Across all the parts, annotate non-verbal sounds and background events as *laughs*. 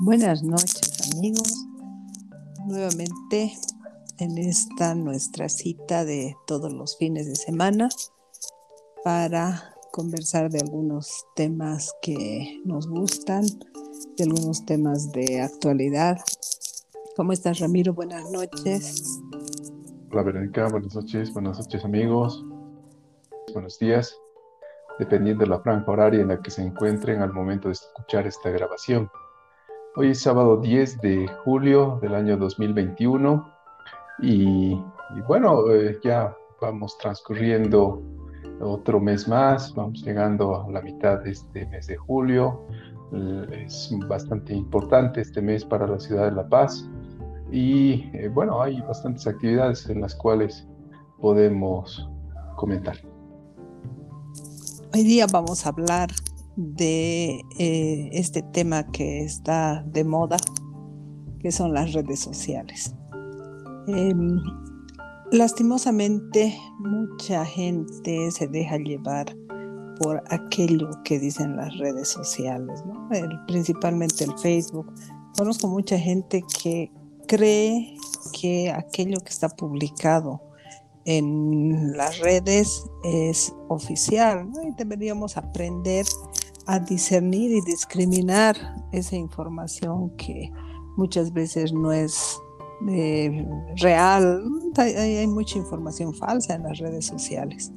Buenas noches amigos, nuevamente en esta nuestra cita de todos los fines de semana para conversar de algunos temas que nos gustan, de algunos temas de actualidad. ¿Cómo estás Ramiro? Buenas noches. Hola Verónica, buenas noches, buenas noches amigos, buenos días, dependiendo de la franja horaria en la que se encuentren al momento de escuchar esta grabación. Hoy es sábado 10 de julio del año 2021 y, bueno, eh, ya vamos transcurriendo otro mes más, vamos llegando a la mitad de este mes de julio. Es bastante importante este mes para la ciudad de La Paz y eh, bueno, hay bastantes actividades en las cuales podemos comentar. Hoy día vamos a hablar de eh, este tema que está de moda, que son las redes sociales. Em, lastimosamente, mucha gente se deja llevar por aquello que dicen las redes sociales, principalmente el Facebook. Conozco mucha gente que cree que aquello que está publicado en las redes es oficial y deberíamos aprender a discernir y discriminar esa información que muchas veces no es eh, real. Hay, mucha información falsa en las redes sociales.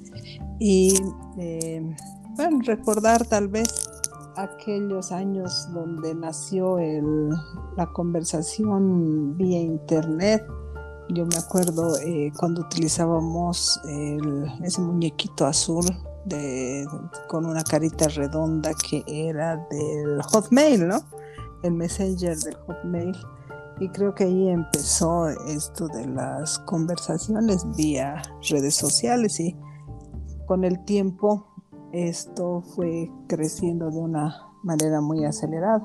Y eh, bueno, recordar tal vez aquellos años donde nació la conversación vía internet. Yo me acuerdo eh, cuando utilizábamos ese muñequito azul con una carita redonda que era del Hotmail, ¿no? El Messenger del Hotmail. Y creo que ahí empezó esto de las conversaciones vía redes sociales y con el tiempo esto fue creciendo de una manera muy acelerada.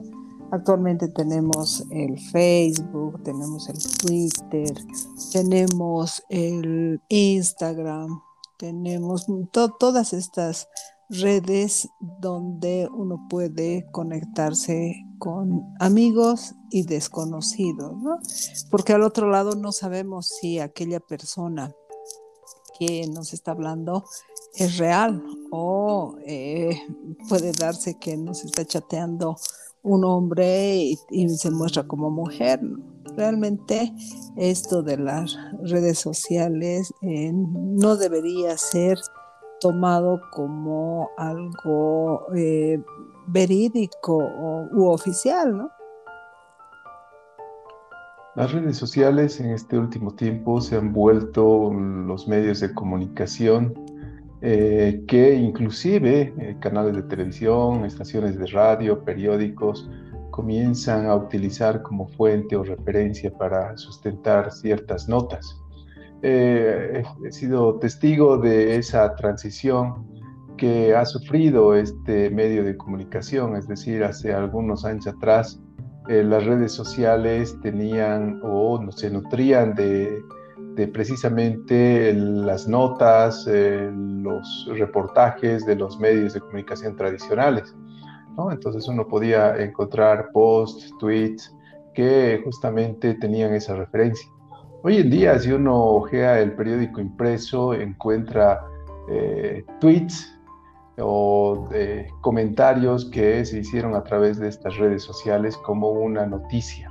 Actualmente tenemos el Facebook, tenemos el Twitter, tenemos el Instagram, tenemos todas estas redes donde uno puede conectarse con amigos y desconocidos, ¿no? Porque al otro lado no sabemos si aquella persona que nos está hablando es real o eh, puede darse que nos está chateando un hombre y, se muestra como mujer. Realmente esto de las redes sociales eh, no debería ser tomado como algo eh, verídico u oficial, ¿no? Las redes sociales en este último tiempo se han vuelto los medios de comunicación eh, que inclusive eh, canales de televisión, estaciones de radio, periódicos, comienzan a utilizar como fuente o referencia para sustentar ciertas notas. Eh, he sido testigo de esa transición que ha sufrido este medio de comunicación, es decir, hace algunos años atrás las redes sociales tenían o no se nutrían de de precisamente las notas, eh, los reportajes de los medios de comunicación tradicionales. Entonces uno podía encontrar posts, tweets que justamente tenían esa referencia. Hoy en día, si uno ojea el periódico impreso, encuentra eh, tweets o comentarios que se hicieron a través de estas redes sociales como una noticia.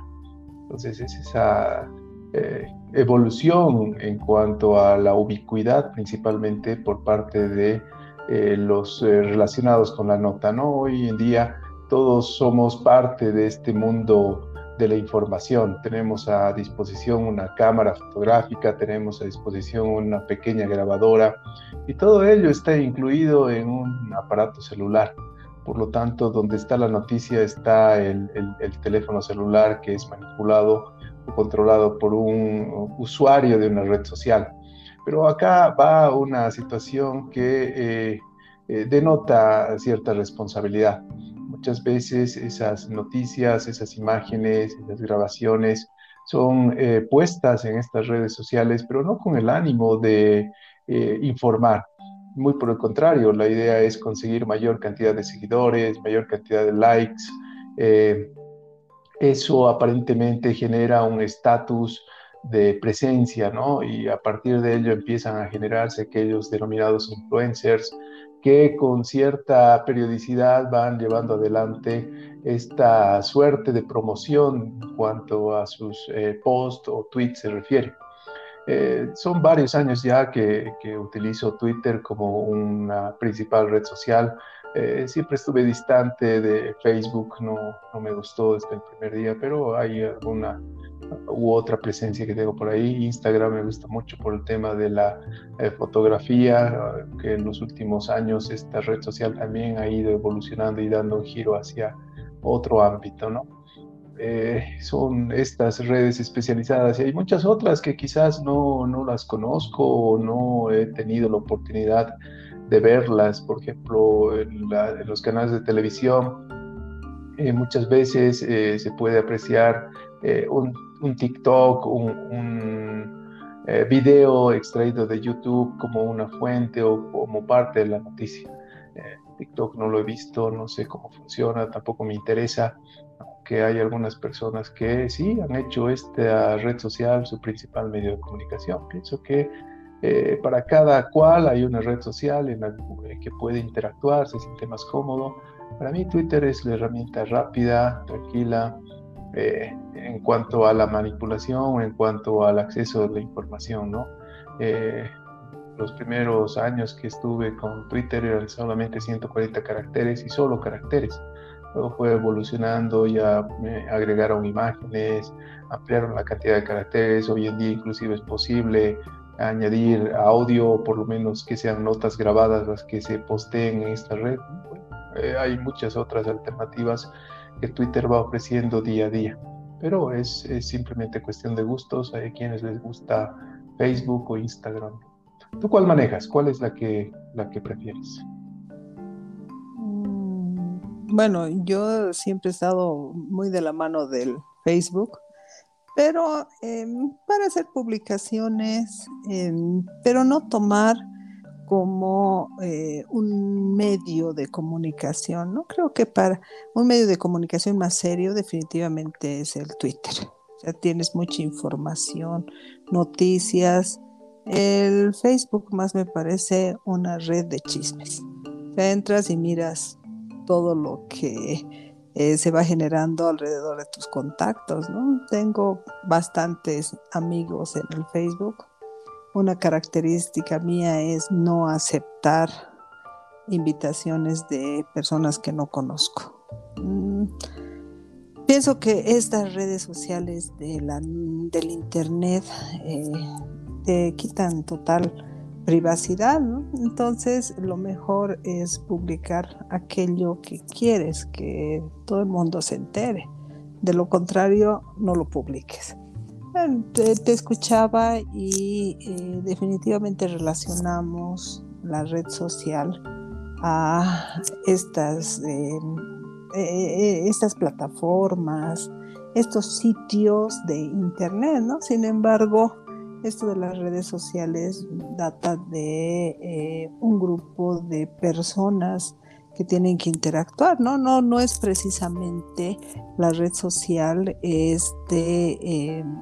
Entonces es esa eh, evolución en cuanto a la ubicuidad, principalmente por parte de eh, los eh, relacionados con la nota. ¿no? Hoy en día todos somos parte de este mundo de la información. Tenemos a disposición una cámara fotográfica, tenemos a disposición una pequeña grabadora y todo ello está incluido en un aparato celular. Por lo tanto, donde está la noticia está el teléfono celular que es manipulado controlado por un usuario de una red social. Pero acá va una situación que eh, eh, denota cierta responsabilidad. Muchas veces esas noticias, esas imágenes, esas grabaciones son eh, puestas en estas redes sociales, pero no con el ánimo de informar. Muy por el contrario, la idea es conseguir mayor cantidad de seguidores, mayor cantidad de likes, eso aparentemente genera un estatus de presencia, ¿no? Y a partir de ello empiezan a generarse aquellos denominados influencers que con cierta periodicidad van llevando adelante esta suerte de promoción en cuanto a sus eh, posts o tweets se refiere. Eh, son varios años ya que, que, utilizo Twitter como una principal red social. Eh, siempre estuve distante de Facebook, no, no me gustó desde el primer día, pero hay alguna u otra presencia que tengo por ahí. Instagram me gusta mucho por el tema de la eh, fotografía, que en los últimos años esta red social también ha ido evolucionando y dando un giro hacia otro ámbito, ¿no? Eh, son estas redes especializadas y hay muchas otras que quizás no, no las conozco o no he tenido la oportunidad de verlas, por ejemplo, en, los canales de televisión. Eh, muchas veces se puede apreciar un un TikTok, un, eh, video extraído de YouTube como una fuente o como parte de la noticia. Eh, TikTok no lo he visto, no sé cómo funciona, tampoco me interesa, aunque hay algunas personas que sí han hecho esta red social su principal medio de comunicación. Pienso que eh, para cada cual hay una red social en la que puede interactuar, se siente más cómodo. Para mí Twitter es la herramienta rápida, tranquila, eh, en cuanto a la manipulación, en cuanto al acceso a la información, ¿no? Eh, los primeros años que estuve con Twitter eran solamente 140 caracteres y solo caracteres. Luego fue evolucionando, ya me agregaron imágenes, ampliaron la cantidad de caracteres. Hoy en día inclusive es posible añadir audio, por lo menos que sean notas grabadas las que se posteen en esta red. Eh, hay muchas otras alternativas que Twitter va ofreciendo día a día. Pero es, simplemente cuestión de gustos. Hay quienes les gusta Facebook o Instagram. ¿Tú cuál manejas? ¿Cuál es la que, la que prefieres? Mm, bueno, yo siempre he estado muy de la mano del Facebook, pero em, para hacer publicaciones, em, pero no tomar como eh, un medio de comunicación, ¿no? Creo que para un medio de comunicación más serio definitivamente es el Twitter. Sea, tienes mucha información, noticias. El Facebook más me parece una red de chismes. Entras y miras todo lo que eh, se va generando alrededor de tus contactos, ¿no? Tengo bastantes amigos en el Facebook una característica mía es no aceptar invitaciones de personas que no conozco. Mm, pienso que estas redes sociales de del Internet eh, te quitan total privacidad, Entonces lo mejor es publicar aquello que quieres que todo el mundo se entere. De lo contrario, no lo publiques. Te, escuchaba y eh, definitivamente relacionamos la red social a estas, em, e, e, estas plataformas, estos sitios de internet, ¿no? Sin embargo, esto de las redes sociales data de eh, un grupo de personas que tienen que interactuar, ¿no? No, no es precisamente la red social, este em,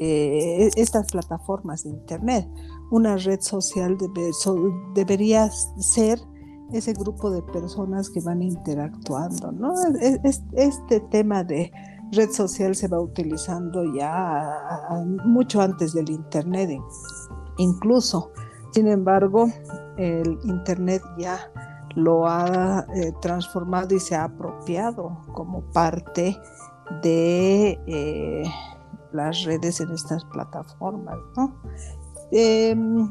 eh, estas plataformas de Internet. Una red social debería ser ese grupo de personas que van interactuando. ¿no? este tema de red social se va utilizando ya mucho antes del Internet, incluso. Sin embargo, el Internet ya lo ha eh, transformado y se ha apropiado como parte de eh, las redes en estas plataformas, ¿no? Em,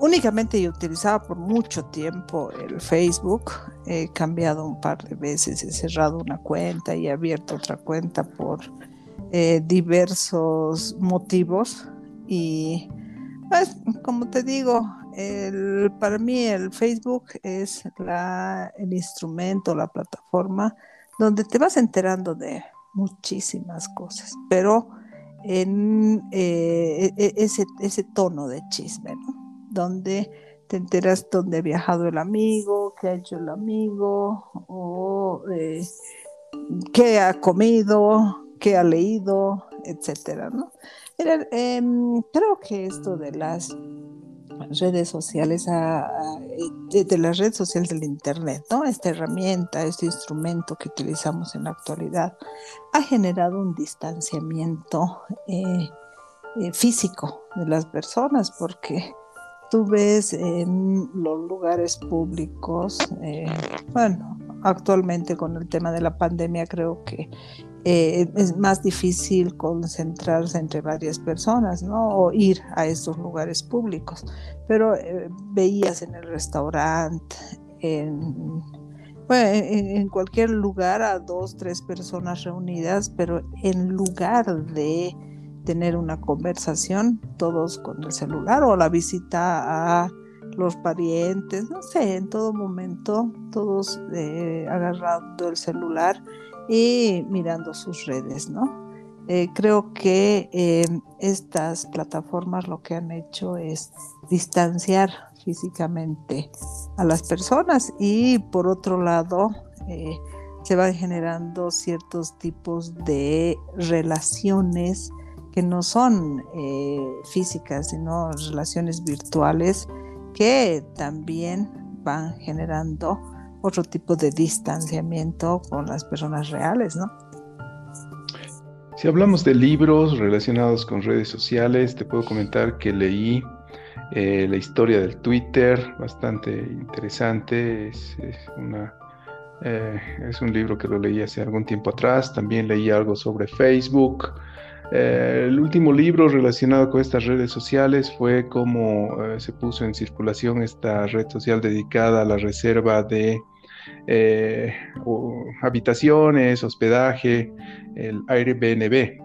únicamente yo utilizaba por mucho tiempo el Facebook, he cambiado un par de veces, he cerrado una cuenta y he abierto otra cuenta por eh, diversos motivos y pues, como te digo, para mí el Facebook es el instrumento, la plataforma donde te vas enterando de muchísimas cosas, pero en eh, e, e, ese, ese tono de chisme, ¿no? Donde te enteras dónde ha viajado el amigo, qué ha hecho el amigo, o eh, qué ha comido, qué ha leído, etcétera, ¿no? Em, creo que esto de las redes sociales, de, las redes sociales del Internet, ¿no? Esta herramienta, este instrumento que utilizamos en la actualidad, ha generado un distanciamiento eh, eh, físico de las personas, porque tú ves en los lugares públicos, eh, bueno, actualmente con el tema de la pandemia creo que eh, es más difícil concentrarse entre varias personas, ¿no? O ir a estos lugares públicos. Pero eh, veías en el restaurante, en, en, cualquier lugar a dos, tres personas reunidas, pero en lugar de tener una conversación, todos con el celular o la visita a los parientes, no sé, en todo momento, todos eh, agarrando el celular y mirando sus redes, ¿no? Eh, creo que eh, estas plataformas lo que han hecho es distanciar físicamente a las personas y por otro lado se van generando ciertos tipos de relaciones que no son físicas, sino relaciones virtuales que también van generando otro tipo de distanciamiento con las personas reales, ¿no? Si hablamos de libros relacionados con redes sociales, te puedo comentar que leí eh, la historia del Twitter, bastante interesante. Es, una, eh, es un libro que lo leí hace algún tiempo atrás. También leí algo sobre Facebook. Eh, el último libro relacionado con estas redes sociales fue cómo se puso en circulación esta red social dedicada a la reserva de eh, habitaciones, hospedaje, el Airbnb.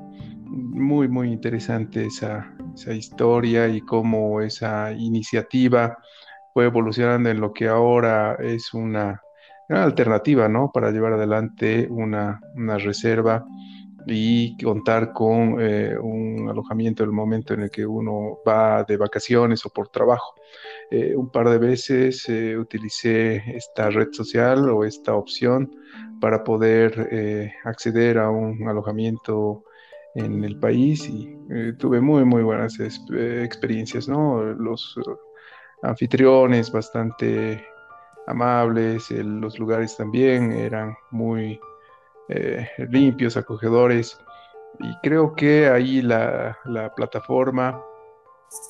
Muy, muy interesante esa, historia y cómo esa iniciativa fue evolucionando en lo que ahora es una alternativa, ¿no? Para llevar adelante una, reserva y contar con eh, un alojamiento en el momento en el que uno va de vacaciones o por trabajo. Eh, un par de veces eh, utilicé esta red social o esta opción para poder acceder a un alojamiento en el país y tuve muy, muy buenas experiencias, ¿no? Los anfitriones bastante amables, los lugares también eran muy limpios, acogedores y creo que ahí la, la plataforma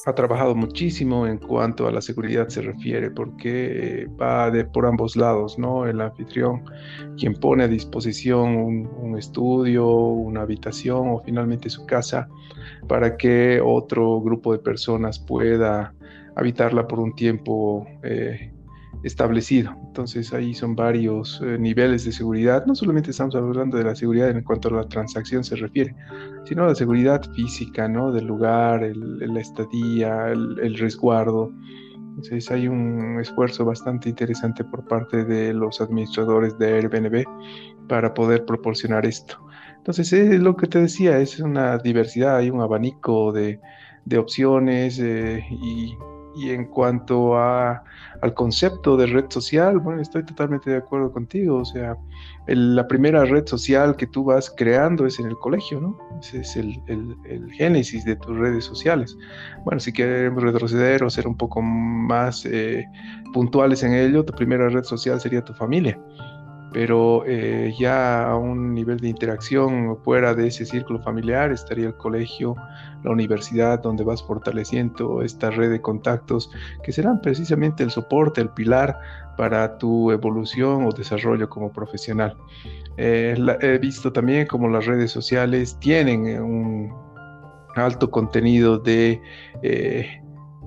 ha trabajado muchísimo en cuanto a la seguridad se refiere, porque va de por ambos lados, ¿no? El anfitrión, quien pone a disposición un, estudio, una habitación o finalmente su casa para que otro grupo de personas pueda habitarla por un tiempo eh, establecido. Entonces ahí son varios eh, niveles de seguridad. No solamente estamos hablando de la seguridad en cuanto a la transacción se refiere, sino la seguridad física, ¿no? Del lugar, la estadía, el, resguardo. Entonces hay un esfuerzo bastante interesante por parte de los administradores de Airbnb para poder proporcionar esto. Entonces es lo que te decía, es una diversidad, hay un abanico de, opciones eh, y y en cuanto a, al concepto de red social, bueno, estoy totalmente de acuerdo contigo. O sea, la primera red social que tú vas creando es en el colegio, ¿no? Ese es el, el, génesis de tus redes sociales. Bueno, si queremos retroceder o ser un poco más eh, puntuales en ello, tu primera red social sería tu familia pero eh, ya a un nivel de interacción fuera de ese círculo familiar estaría el colegio, la universidad, donde vas fortaleciendo esta red de contactos que serán precisamente el soporte, el pilar para tu evolución o desarrollo como profesional. Eh, he visto también como las redes sociales tienen un alto contenido de eh,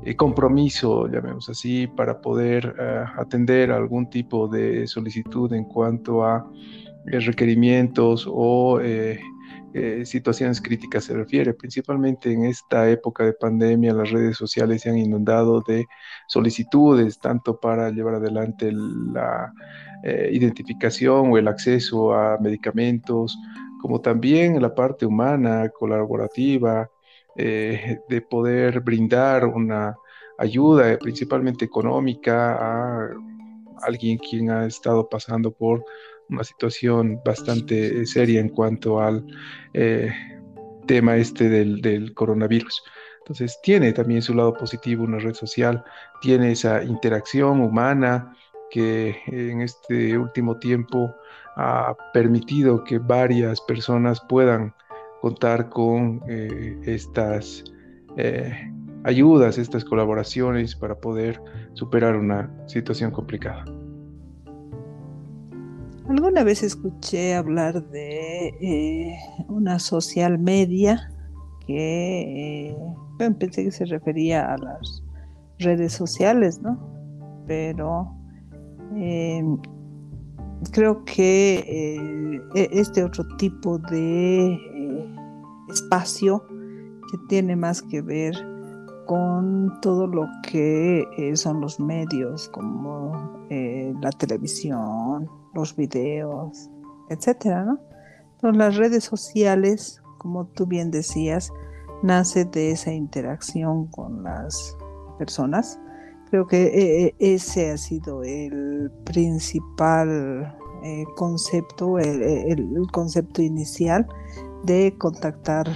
eh, compromiso, llamemos así, para poder eh, atender algún tipo de solicitud en cuanto a eh, requerimientos o situaciones críticas se refiere. Principalmente en esta época de pandemia, las redes sociales se han inundado de solicitudes, tanto para llevar adelante la identificación o el acceso a medicamentos, como también la parte humana, colaborativa, eh, de poder brindar una ayuda, eh, principalmente económica, a alguien quien ha estado pasando por una situación bastante seria en cuanto al tema este del, del coronavirus. Entonces tiene también su lado positivo una red social, tiene esa interacción humana que en este último tiempo ha permitido que varias personas puedan contar con eh, estas eh, ayudas, estas colaboraciones para poder superar una situación complicada. Alguna vez escuché hablar de eh, una social media que pensé que se refería a las redes sociales, ¿no? Pero creo que e-, este otro tipo de espacio que tiene más que ver con todo lo que eh, son los medios como eh, la televisión, los videos, etcétera, ¿no? Entonces, las redes sociales, como tú bien decías, nace de esa interacción con las personas. Creo que eh, ese ha sido el principal concepto, el, concepto inicial de contactar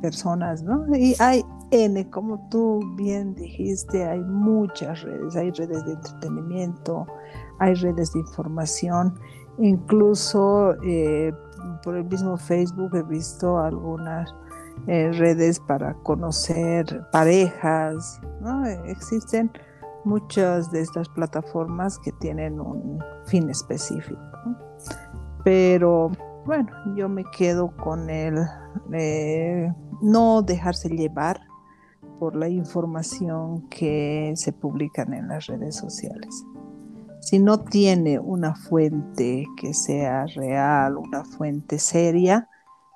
personas, ¿no? Y hay N, como tú bien dijiste, hay muchas redes, hay redes de entretenimiento, hay redes de información, incluso eh, por el mismo Facebook he visto algunas eh, redes para conocer parejas, ¿no? Existen muchas de estas plataformas que tienen un fin específico, pero bueno, yo me quedo con el eh, no dejarse llevar por la información que se publican en las redes sociales. Si no tiene una fuente que sea real, una fuente seria,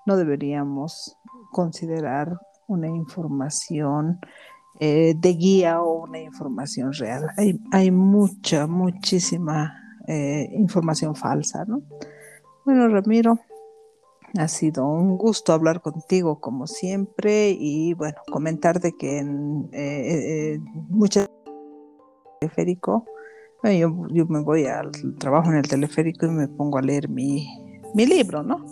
no deberíamos considerar una información eh, de guía o una información real. Hay, mucha, muchísima eh, información falsa, ¿no? Bueno, Ramiro, ha sido un gusto hablar contigo como siempre y bueno, comentarte que en eh, eh, muchas teleférico, yo, me voy al trabajo en el teleférico y me pongo a leer mi, libro, ¿no?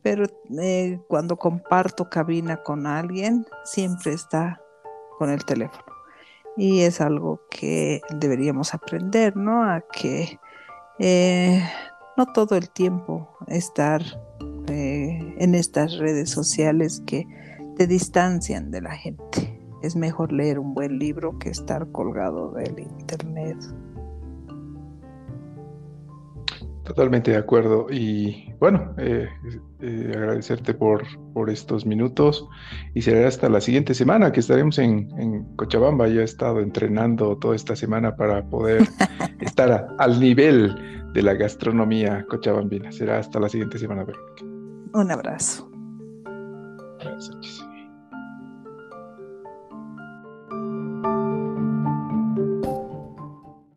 Pero eh, cuando comparto cabina con alguien, siempre está con el teléfono. Y es algo que deberíamos aprender, ¿no? A que no todo el tiempo estar eh, en estas redes sociales que te distancian de la gente. Es mejor leer un buen libro que estar colgado del internet. Totalmente de acuerdo. Y bueno, eh, eh, agradecerte por, por estos minutos y será hasta la siguiente semana que estaremos en, en Cochabamba. Yo he estado entrenando toda esta semana para poder *laughs* estar al nivel de la gastronomía cochabambina. Será hasta la siguiente semana, Un abrazo. Gracias.